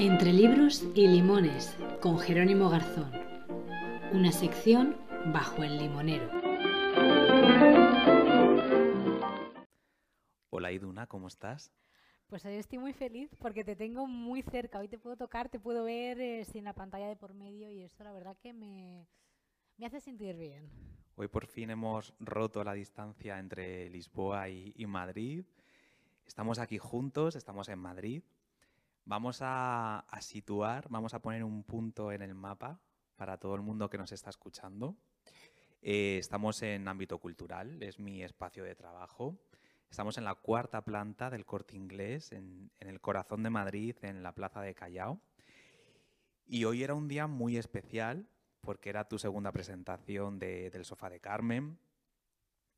Entre libros y limones, con Jerónimo Garzón. Una sección bajo el limonero. Hola Iduna, ¿cómo estás? Pues hoy estoy muy feliz porque te tengo muy cerca. Hoy te puedo tocar, te puedo ver eh, sin la pantalla de por medio y esto la verdad que me, me hace sentir bien. Hoy por fin hemos roto la distancia entre Lisboa y, y Madrid. Estamos aquí juntos, estamos en Madrid. Vamos a, situar, vamos a poner un punto en el mapa para todo el mundo que nos está escuchando. Eh, estamos en ámbito cultural, es mi espacio de trabajo. Estamos en la cuarta planta del Corte Inglés, en, el corazón de Madrid, en la Plaza de Callao. Y hoy era un día muy especial porque era tu segunda presentación de, del Sofá de Carmen.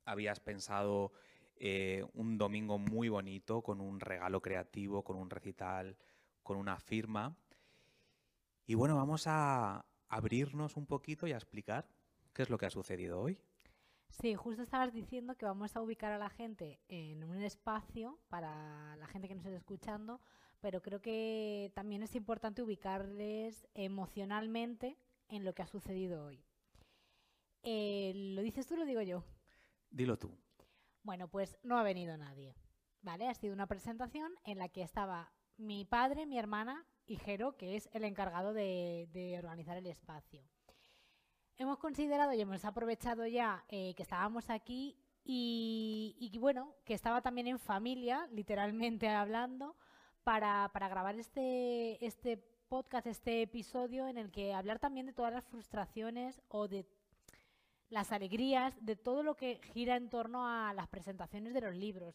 Habías pensado eh, un domingo muy bonito, con un regalo creativo, con un recital, con una firma. Y bueno, vamos a abrirnos un poquito y a explicar qué es lo que ha sucedido hoy. Sí, justo estabas diciendo que vamos a ubicar a la gente en un espacio para la gente que nos está escuchando, pero creo que también es importante ubicarles emocionalmente en lo que ha sucedido hoy. Eh, ¿Lo dices tú o lo digo yo? Dilo tú. Bueno, pues no ha venido nadie, ¿vale? Ha sido una presentación en la que estaba mi padre, mi hermana y Jero, que es el encargado de, organizar el espacio. Hemos considerado y hemos aprovechado ya eh, que estábamos aquí y, y, bueno, que estaba también en familia, literalmente hablando, para, para grabar este, este podcast, este episodio en el que hablar también de todas las frustraciones o de las alegrías, de todo lo que gira en torno a las presentaciones de los libros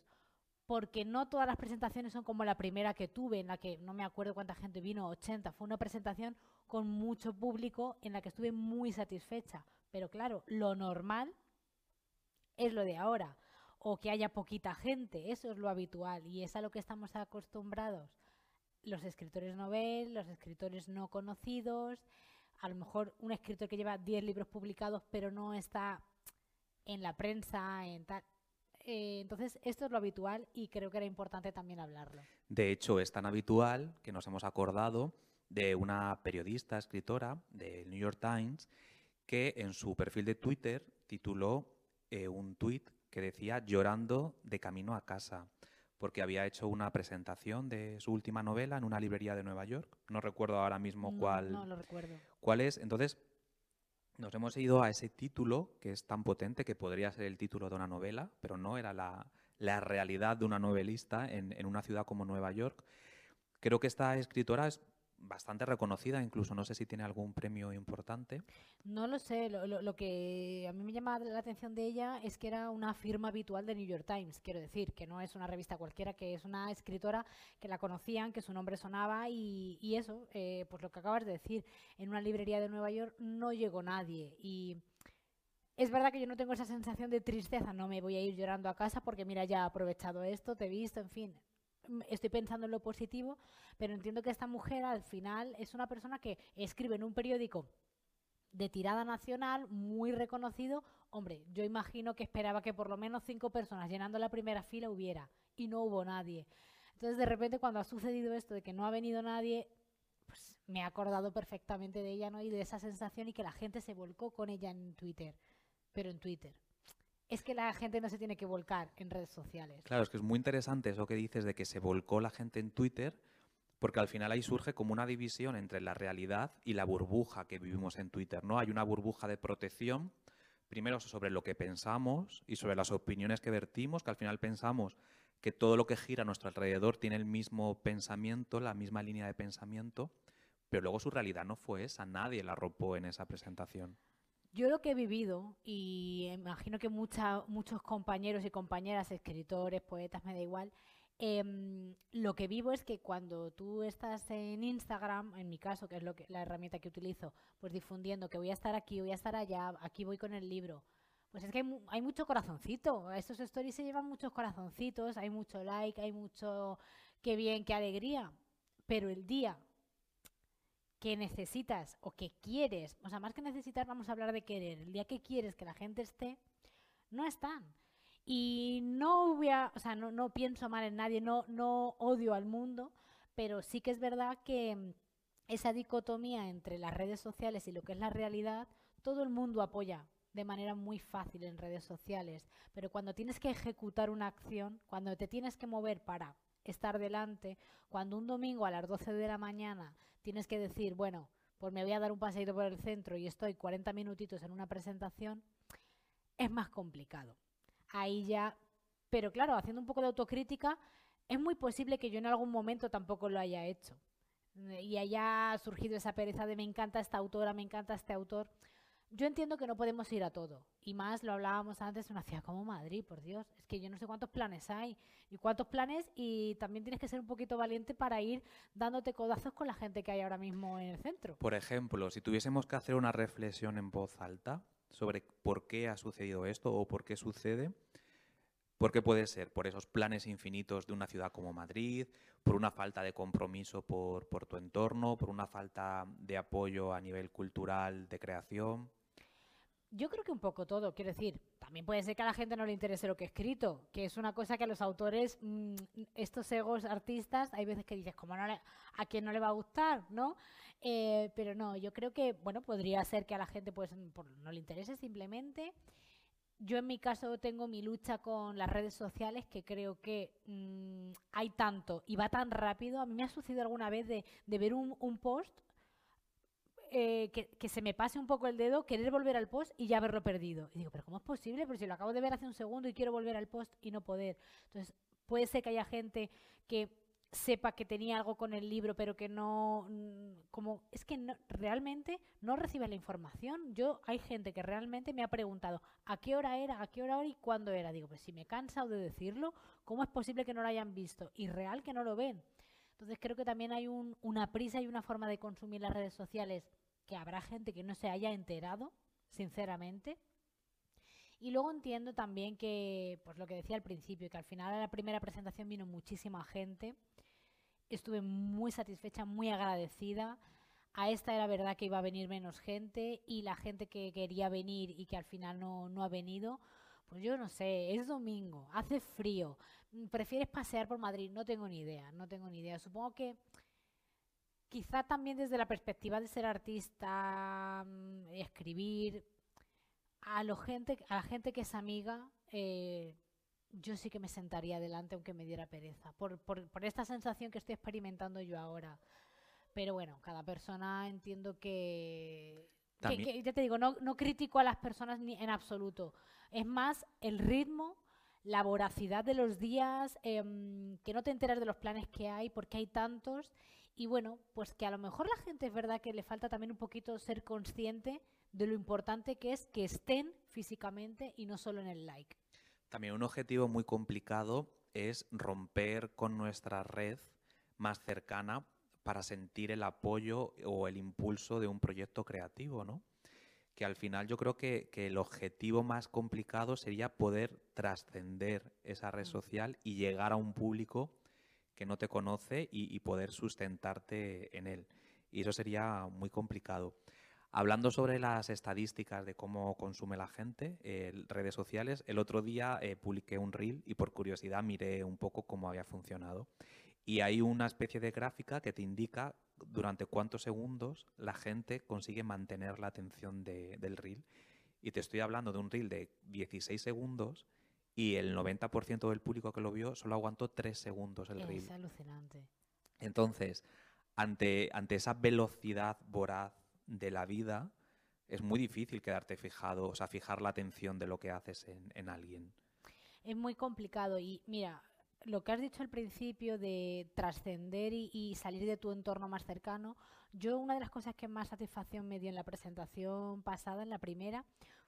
porque no todas las presentaciones son como la primera que tuve, en la que no me acuerdo cuánta gente vino, 80. Fue una presentación con mucho público en la que estuve muy satisfecha. Pero claro, lo normal es lo de ahora, o que haya poquita gente, eso es lo habitual y es a lo que estamos acostumbrados los escritores novel, los escritores no conocidos, a lo mejor un escritor que lleva 10 libros publicados pero no está en la prensa, en tal eh, entonces, esto es lo habitual y creo que era importante también hablarlo. De hecho, es tan habitual que nos hemos acordado de una periodista, escritora del New York Times, que en su perfil de Twitter tituló eh, un tuit que decía llorando de camino a casa, porque había hecho una presentación de su última novela en una librería de Nueva York. No recuerdo ahora mismo no, cuál, no lo recuerdo. cuál es. Entonces, nos hemos ido a ese título que es tan potente que podría ser el título de una novela, pero no era la, la realidad de una novelista en, en, una ciudad como Nueva York. Creo que esta escritora es bastante reconocida, incluso no sé si tiene algún premio importante. No lo sé, lo, lo, que a mí me llama la atención de ella es que era una firma habitual de New York Times, quiero decir, que no es una revista cualquiera, que es una escritora que la conocían, que su nombre sonaba y, y eso, eh, pues lo que acabas de decir, en una librería de Nueva York no llegó nadie y... Es verdad que yo no tengo esa sensación de tristeza, no me voy a ir llorando a casa porque mira, ya he aprovechado esto, te he visto, en fin, estoy pensando en lo positivo, pero entiendo que esta mujer al final es una persona que escribe en un periódico de tirada nacional, muy reconocido. Hombre, yo imagino que esperaba que por lo menos cinco personas llenando la primera fila hubiera, y no hubo nadie. Entonces, de repente, cuando ha sucedido esto de que no ha venido nadie, pues me he acordado perfectamente de ella, ¿no? Y de esa sensación y que la gente se volcó con ella en Twitter, pero en Twitter es que la gente no se tiene que volcar en redes sociales. Claro, es que es muy interesante eso que dices de que se volcó la gente en Twitter, porque al final ahí surge como una división entre la realidad y la burbuja que vivimos en Twitter, ¿no? Hay una burbuja de protección, primero sobre lo que pensamos y sobre las opiniones que vertimos, que al final pensamos que todo lo que gira a nuestro alrededor tiene el mismo pensamiento, la misma línea de pensamiento, pero luego su realidad no fue esa, nadie la arropó en esa presentación. Yo lo que he vivido, y imagino que mucha, muchos compañeros y compañeras, escritores, poetas, me da igual, eh, lo que vivo es que cuando tú estás en Instagram, en mi caso, que es la herramienta que utilizo, pues difundiendo que voy a estar aquí, voy a estar allá, aquí voy con el libro, pues es que hay, hay mucho corazoncito. Estos stories se llevan muchos corazoncitos, hay mucho like, hay mucho qué bien, qué alegría. Pero el día que necesitas o que quieres, o sea, más que necesitar, vamos a hablar de querer. El día que quieres que la gente esté, no están. Y no voy a, o sea, no, no pienso mal en nadie, no, no odio al mundo, pero sí que es verdad que mm, esa dicotomía entre las redes sociales y lo que es la realidad, todo el mundo apoya de manera muy fácil en redes sociales, pero cuando tienes que ejecutar una acción, cuando te tienes que mover para estar delante, cuando un domingo a las 12 de la mañana tienes que decir, bueno, pues me voy a dar un paseito por el centro y estoy 40 minutitos en una presentación, es más complicado. Ahí ya, pero claro, haciendo un poco de autocrítica, es muy posible que yo en algún momento tampoco lo haya hecho. Y haya surgido esa pereza de me encanta esta autora, me encanta este autor. Yo entiendo que no podemos ir a todo. Y más lo hablábamos antes, una ciudad como Madrid, por Dios. Es que yo no sé cuántos planes hay. Y cuántos planes. Y también tienes que ser un poquito valiente para ir dándote codazos con la gente que hay ahora mismo en el centro. Por ejemplo, si tuviésemos que hacer una reflexión en voz alta sobre por qué ha sucedido esto o por qué sucede, ¿Por qué puede ser? Por esos planes infinitos de una ciudad como Madrid, por una falta de compromiso por, por, tu entorno, por una falta de apoyo a nivel cultural, de creación. Yo creo que un poco todo, quiero decir, también puede ser que a la gente no le interese lo que he escrito, que es una cosa que a los autores, mmm, estos egos artistas, hay veces que dices, ¿cómo no le, a quién no le va a gustar? ¿no? Eh, pero no, yo creo que, bueno, podría ser que a la gente pues no le interese simplemente yo en mi caso tengo mi lucha con las redes sociales que creo que mmm, hay tanto y va tan rápido. A mí me ha sucedido alguna vez de, de ver un post eh, que, se me pase un poco el dedo, querer volver al post y ya haberlo perdido. Y digo, pero ¿cómo es posible? Pero si lo acabo de ver hace un segundo y quiero volver al post y no poder. Entonces, puede ser que haya gente que sepa que tenía algo con el libro, pero que no, mm, como, es que no, realmente no recibe la información. Yo, hay gente que realmente me ha preguntado a qué hora era, a qué hora y cuándo era. Digo, pues si me he cansado de decirlo, ¿cómo es posible que no lo hayan visto? Y real que no lo ven. Entonces creo que también hay un, una prisa y una forma de consumir las redes sociales que habrá gente que no se haya enterado, sinceramente. Y luego entiendo también que, pues lo que decía al principio, que al final a la primera presentación vino muchísima gente estuve muy satisfecha, muy agradecida. A esta era verdad que iba a venir menos gente y la gente que quería venir y que al final no, no ha venido, pues yo no sé, es domingo, hace frío, prefieres pasear por Madrid, no tengo ni idea, no tengo ni idea. Supongo que quizá también desde la perspectiva de ser artista, mm, escribir, a, lo gente, a la gente que es amiga, eh, yo sí que me sentaría adelante aunque me diera pereza, por, por, por, esta sensación que estoy experimentando yo ahora. Pero bueno, cada persona entiendo que... que, que ya te digo, no, no critico a las personas ni en absoluto. Es más el ritmo, la voracidad de los días, eh, que no te enteras de los planes que hay, porque hay tantos. Y bueno, pues que a lo mejor la gente es verdad que le falta también un poquito ser consciente de lo importante que es que estén físicamente y no solo en el like. También un objetivo muy complicado es romper con nuestra red más cercana para sentir el apoyo o el impulso de un proyecto creativo, ¿no? Que al final yo creo que, que el objetivo más complicado sería poder trascender esa red mm. social y llegar a un público que no te conoce y, poder sustentarte en él. Y eso sería muy complicado. Hablando sobre las estadísticas de cómo consume la gente, eh, redes sociales, el otro día eh, publiqué un reel y por curiosidad miré un poco cómo había funcionado. Y hay una especie de gráfica que te indica durante cuántos segundos la gente consigue mantener la atención de, del reel. Y te estoy hablando de un reel de 16 segundos y el 90% del público que lo vio solo aguantó 3 segundos el es reel. Es alucinante. Entonces, ante, ante esa velocidad voraz de la vida, es muy difícil quedarte fijado, o sea, fijar la atención de lo que haces en, en alguien. Es muy complicado y mira, lo que has dicho al principio de trascender y, y, salir de tu entorno más cercano, yo una de las cosas que más satisfacción me dio en la presentación pasada, en la primera,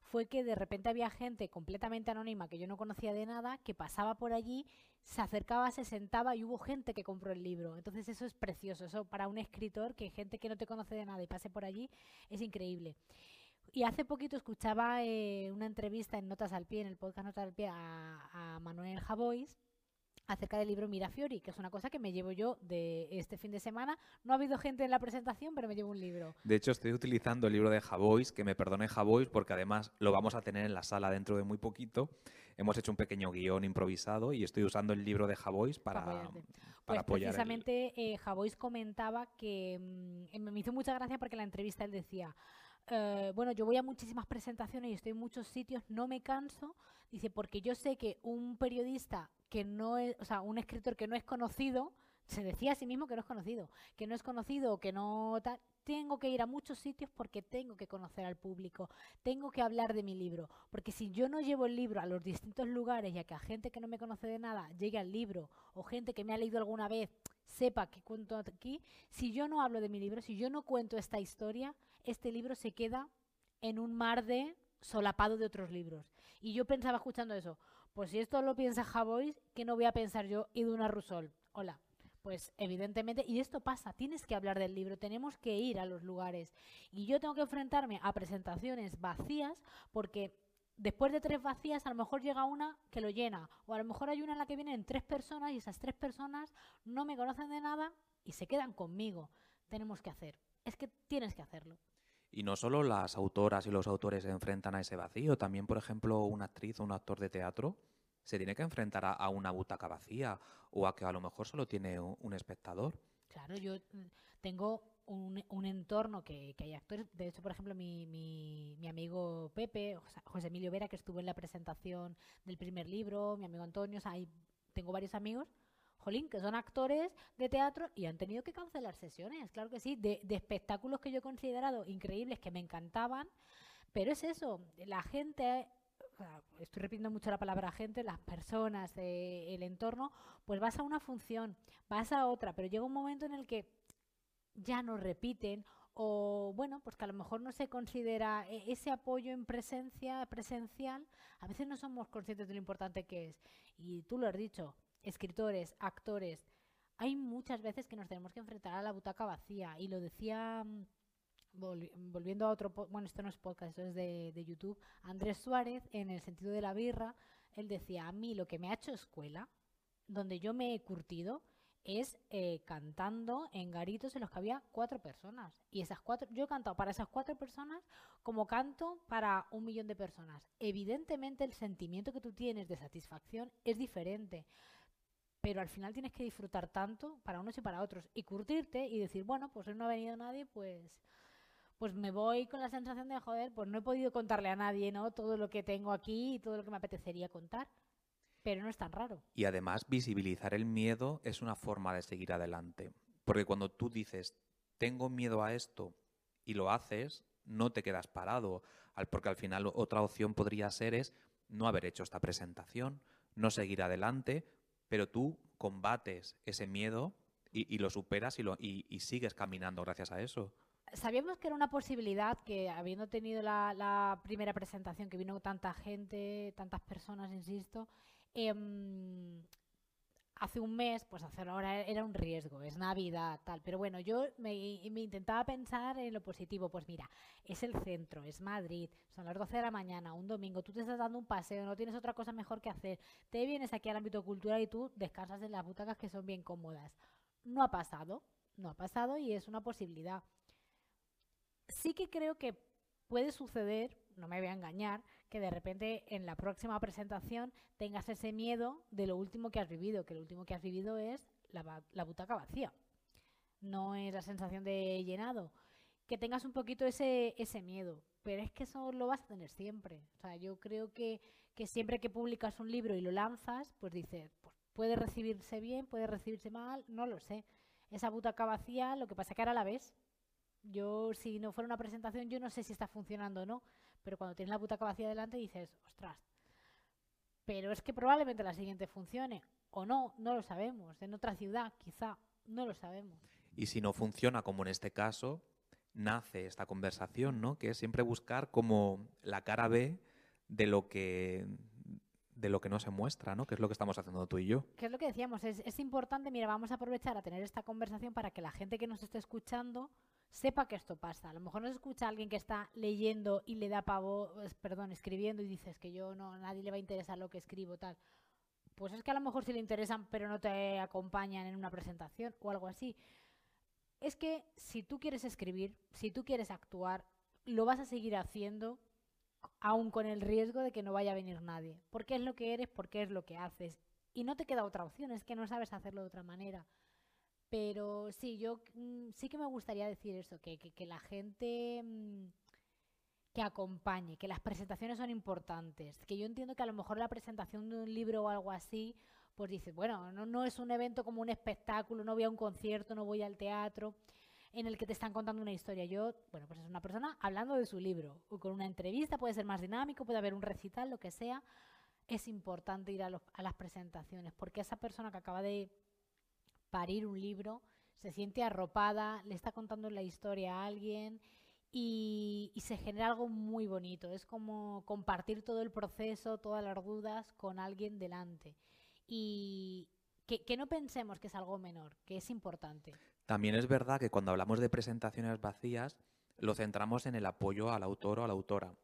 fue que de repente había gente completamente anónima que yo no conocía de nada, que pasaba por allí, se acercaba, se sentaba y hubo gente que compró el libro. Entonces eso es precioso, eso para un escritor, que gente que no te conoce de nada y pase por allí, es increíble. Y hace poquito escuchaba eh, una entrevista en Notas al Pie, en el podcast Notas al Pie, a, a Manuel Javois, acerca del libro Mirafiori, que es una cosa que me llevo yo de este fin de semana. No ha habido gente en la presentación, pero me llevo un libro. De hecho, estoy utilizando el libro de Javois, que me perdone Javois, porque además lo vamos a tener en la sala dentro de muy poquito. Hemos hecho un pequeño guion improvisado y estoy usando el libro de Javois para, para, pues apoyar. Precisamente eh, Javois comentaba que mm, me hizo mucha gracia porque en la entrevista él decía, eh, bueno, yo voy a muchísimas presentaciones y estoy en muchos sitios, no me canso, dice, porque yo sé que un periodista que no es, o sea, un escritor que no es conocido, se decía a sí mismo que no es conocido, que no es conocido, que no tal, tengo que ir a muchos sitios porque tengo que conocer al público, tengo que hablar de mi libro, porque si yo no llevo el libro a los distintos lugares y a que a gente que no me conoce de nada llegue al libro o gente que me ha leído alguna vez sepa que cuento aquí, si yo no hablo de mi libro, si yo no cuento esta historia, este libro se queda en un mar de solapado de otros libros. Y yo pensaba escuchando eso, pues si esto lo piensa Javois, ¿qué no voy a pensar yo, Iduna Rusol? Hola. Pues evidentemente, y esto pasa, tienes que hablar del libro, tenemos que ir a los lugares. Y yo tengo que enfrentarme a presentaciones vacías porque después de tres vacías a lo mejor llega una que lo llena. O a lo mejor hay una en la que vienen tres personas y esas tres personas no me conocen de nada y se quedan conmigo. Tenemos que hacer. Es que tienes que hacerlo. Y no solo las autoras y los autores se enfrentan a ese vacío, también, por ejemplo, una actriz o un actor de teatro se tiene que enfrentar a, una butaca vacía o a que a lo mejor solo tiene un, espectador. Claro, yo mm, tengo un, entorno que, hay actores. De hecho, por ejemplo, mi, mi, mi, amigo Pepe, José Emilio Vera, que estuvo en la presentación del primer libro, mi amigo Antonio, sea, tengo varios amigos que son actores de teatro y han tenido que cancelar sesiones, claro que sí, de, espectáculos que yo he considerado increíbles, que me encantaban, pero es eso, la gente estoy repitiendo mucho la palabra gente, las personas, el entorno, pues vas a una función, vas a otra, pero llega un momento en el que ya no repiten o bueno, pues que a lo mejor no se considera e, ese apoyo en presencia, presencial, a veces no somos conscientes de lo importante que es. Y tú lo has dicho, escritores, actores, hay muchas veces que nos tenemos que enfrentar a la butaca vacía. Y lo decía, mm, volviendo a otro, bueno, esto no es podcast, esto es de, de, YouTube, Andrés Suárez, en el sentido de la birra, él decía, a mí lo que me ha hecho escuela, donde yo me he curtido, es eh, cantando en garitos en los que había cuatro personas. Y esas cuatro, yo he cantado para esas cuatro personas como canto para un millón de personas. Evidentemente el sentimiento que tú tienes de satisfacción es diferente pero al final tienes que disfrutar tanto para unos y para otros y curtirte y decir, bueno, pues hoy no ha venido nadie, pues pues me voy con la sensación de joder, pues no he podido contarle a nadie, ¿no? Todo lo que tengo aquí y todo lo que me apetecería contar. Pero no es tan raro. Y además visibilizar el miedo es una forma de seguir adelante, porque cuando tú dices, "Tengo miedo a esto" y lo haces, no te quedas parado, porque al final otra opción podría ser es no haber hecho esta presentación, no seguir adelante, pero tú combates ese miedo y, lo superas y, sigues caminando gracias a eso. Sabíamos que era una posibilidad que, habiendo tenido la, primera presentación, que vino tanta gente, tantas personas, insisto, em, hace un mes, pues hacerlo ahora era un riesgo, es Navidad, tal. Pero bueno, yo me, intentaba pensar en lo positivo. Pues mira, es el centro, es Madrid, son las 12 de la mañana, un domingo, tú te estás dando un paseo, no tienes otra cosa mejor que hacer. Te vienes aquí al ámbito cultural y tú descansas en las butacas que son bien cómodas. No ha pasado, no ha pasado y es una posibilidad. Sí que creo que puede suceder, no me voy a engañar, que de repente en la próxima presentación tengas ese miedo de lo último que has vivido, que lo último que has vivido es la, butaca vacía. No es la sensación de llenado. Que tengas un poquito ese, ese miedo, pero es que eso lo vas a tener siempre. O sea, yo creo que, que siempre que publicas un libro y lo lanzas, pues dices, pues puede recibirse bien, puede recibirse mal, no lo sé. Esa butaca vacía, lo que pasa que ahora la ves. Yo, si no fuera una presentación, yo no sé si está funcionando o no, pero cuando tienes la butaca vacía delante dices, ostras, pero es que probablemente la siguiente funcione, o no, no lo sabemos, en otra ciudad quizá, no lo sabemos. Y si no funciona como en este caso, nace esta conversación, ¿no? Que es siempre buscar como la cara B de lo que de lo que no se muestra, ¿no? Que es lo que estamos haciendo tú y yo. Que es lo que decíamos, es, es importante, mira, vamos a aprovechar a tener esta conversación para que la gente que nos esté escuchando sepa que esto pasa. A lo mejor no se escucha alguien que está leyendo y le da pavo, perdón, escribiendo y dices que yo no, nadie le va a interesar lo que escribo, tal. pues es que a lo mejor sí le interesan, pero no te acompañan en una presentación o algo así. Es que si tú quieres escribir, si tú quieres actuar, lo vas a seguir haciendo aún con el riesgo de que no vaya a venir nadie. Porque es lo que eres, porque es lo que haces. Y no te queda otra opción, es que no sabes hacerlo de otra manera. Pero sí, yo mm, sí que me gustaría decir eso, que, que, la gente mm, que acompañe, que las presentaciones son importantes, que yo entiendo que a lo mejor la presentación de un libro o algo así, pues dices, bueno, no, no es un evento como un espectáculo, no voy a un concierto, no voy al teatro en el que te están contando una historia. Yo, bueno, pues es una persona hablando de su libro, o con una entrevista, puede ser más dinámico, puede haber un recital, lo que sea. Es importante ir a, a las presentaciones, porque esa persona que acaba de parir un libro se siente arropada, le está contando la historia a alguien y, se genera algo muy bonito. Es como compartir todo el proceso, todas las dudas con alguien delante. Y que, no pensemos que es algo menor, que es importante. También es verdad que cuando hablamos de presentaciones vacías, lo centramos en el apoyo al autor o a la autora.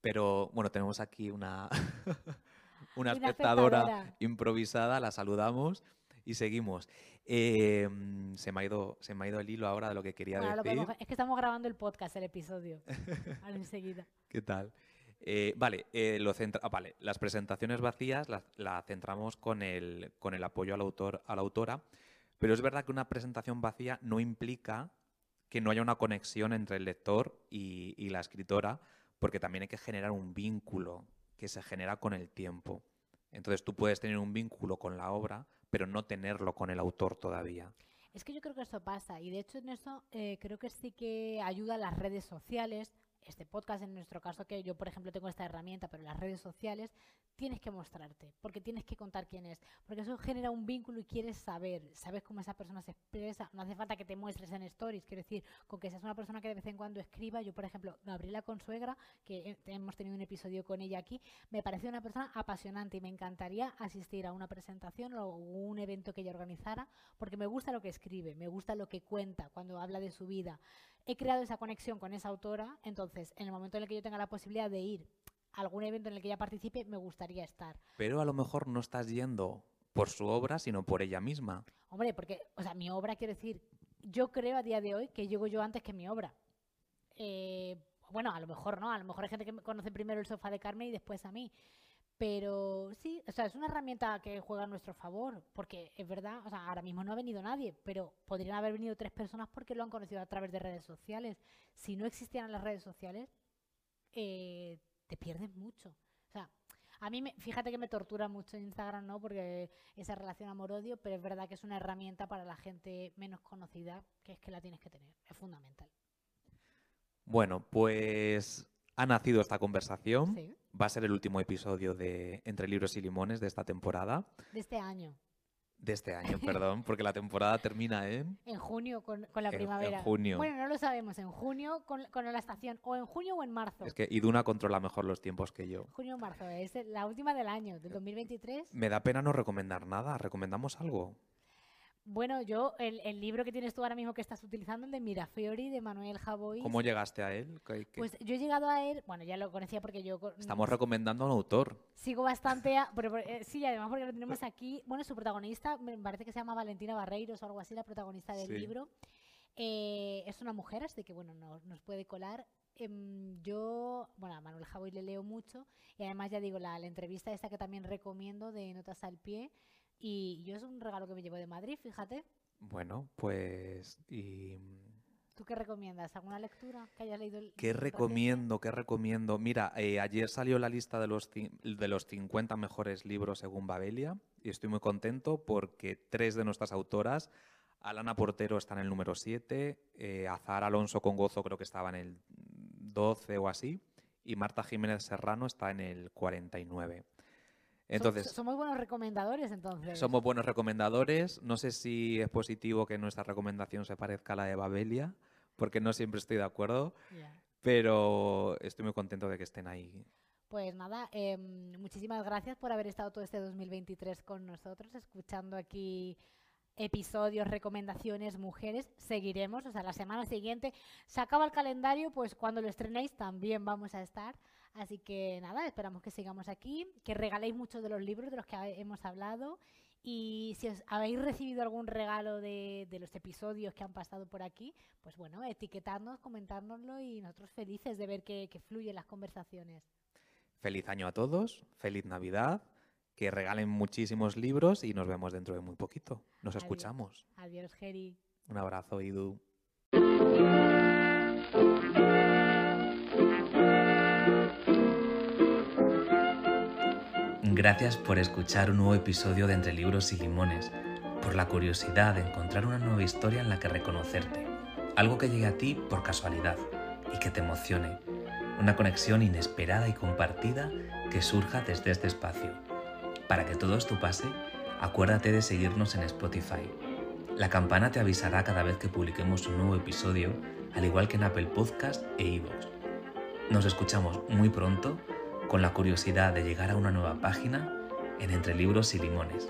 Pero bueno, tenemos aquí una, una, espectadora improvisada, la saludamos y seguimos. Em, se, me ha ido, se me ha ido el hilo ahora de lo que quería decir. es que estamos grabando el podcast, el episodio. Ahora enseguida. ¿Qué tal? Eh, vale, eh, lo ah, vale, las presentaciones vacías las la centramos con el, con el apoyo al autor, a la autora, pero es verdad que una presentación vacía no implica que no haya una conexión entre el lector y, y la escritora, porque también hay que generar un vínculo que se genera con el tiempo. Entonces tú puedes tener un vínculo con la obra, pero no tenerlo con el autor todavía. Es que yo creo que eso pasa y de hecho en eso eh, creo que sí que ayuda a las redes sociales, este podcast en nuestro caso, que yo por ejemplo tengo esta herramienta, pero las redes sociales tienes que mostrarte, porque tienes que contar quién es, porque eso genera un vínculo y quieres saber, sabes cómo esa persona se expresa, no hace falta que te muestres en stories, quiero decir, con que seas una persona que de vez en cuando escriba, yo por ejemplo, Gabriela Consuegra, que hemos tenido un episodio con ella aquí, me parece una persona apasionante y me encantaría asistir a una presentación o un evento que ella organizara, porque me gusta lo que escribe, me gusta lo que cuenta cuando habla de su vida. He creado esa conexión con esa autora, entonces en el momento en el que yo tenga la posibilidad de ir algún evento en el que ella participe, me gustaría estar. Pero a lo mejor no estás yendo por su obra, sino por ella misma. Hombre, porque, o sea, mi obra, quiere decir, yo creo a día de hoy que llego yo antes que mi obra. Eh, bueno, a lo mejor no, a lo mejor hay gente que me conoce primero el sofá de Carmen y después a mí. Pero sí, o sea, es una herramienta que juega a nuestro favor, porque es verdad, o sea, ahora mismo no ha venido nadie, pero podrían haber venido tres personas porque lo han conocido a través de redes sociales. Si no existieran las redes sociales, eh, te pierdes mucho. O sea, a mí, me, fíjate que me tortura mucho Instagram, ¿no? Porque esa relación amor-odio, pero es verdad que es una herramienta para la gente menos conocida, que es que la tienes que tener, es fundamental. Bueno, pues ha nacido esta conversación. Va a ser el último episodio de Entre Libros y Limones de esta temporada. De este año de este año, perdón, porque la temporada termina en... En junio con, la primavera. En junio. Bueno, no lo sabemos, en junio con, la estación, o en junio o en marzo. Es que Iduna controla mejor los tiempos que yo. Junio o marzo, es la última del año, del 2023. Me da pena no recomendar nada, ¿recomendamos algo? Bueno, yo, el, libro que tienes tú ahora mismo que estás utilizando, el de Mirafiori, de Manuel Javois. ¿Cómo llegaste a él? Pues yo he llegado a él, bueno, ya lo conocía porque yo... Estamos recomendando a un autor. Sigo bastante, pero, eh, sí, además porque lo tenemos aquí. Bueno, su protagonista, me parece que se llama Valentina Barreiros o algo así, la protagonista del libro. Eh, es una mujer, así que bueno, nos puede colar. Em, yo, bueno, a Manuel Javois le leo mucho y además ya digo, la, la entrevista esta que también recomiendo de Notas al Pie y yo es un regalo que me llevo de Madrid, fíjate. Bueno, pues... Y... ¿Tú qué recomiendas? ¿Alguna lectura que hayas leído? ¿Qué recomiendo? ¿Qué recomiendo? Mira, eh, ayer salió la lista de los, de los 50 mejores libros según Babelia y estoy muy contento porque tres de nuestras autoras, Alana Portero está en el número 7, eh, Azar Alonso con Gozo creo que estaba en el 12 o así y Marta Jiménez Serrano está en el 49. Entonces, somos buenos recomendadores, entonces. Somos buenos recomendadores. No sé si es positivo que nuestra recomendación se parezca a la de Babelia, porque no siempre estoy de acuerdo, pero estoy muy contento de que estén ahí. Pues nada, em, muchísimas gracias por haber estado todo este 2023 con nosotros, escuchando aquí episodios, recomendaciones, mujeres, seguiremos, o sea, la semana siguiente se acaba el calendario, pues cuando lo estrenéis también vamos a estar. Así que nada, esperamos que sigamos aquí, que regaléis muchos de los libros de los que hemos hablado y si os habéis recibido algún regalo de, los episodios que han pasado por aquí, pues bueno, etiquetadnos, comentárnoslo y nosotros felices de ver que, que fluyen las conversaciones. Feliz año a todos, feliz Navidad, que regalen muchísimos libros y nos vemos dentro de muy poquito. Nos escuchamos. Adiós, Geri. Un abrazo, Idu. Gracias por escuchar un nuevo episodio de Entre Libros y Limones, por la curiosidad de encontrar una nueva historia en la que reconocerte, algo que llegue a ti por casualidad y que te emocione, una conexión inesperada y compartida que surja desde este espacio. Para que todo esto pase, acuérdate de seguirnos en Spotify. La campana te avisará cada vez que publiquemos un nuevo episodio, al igual que en Apple Podcast e iVoox. Nos escuchamos muy pronto con la curiosidad de llegar a una nueva página en Entre Libros y Limones.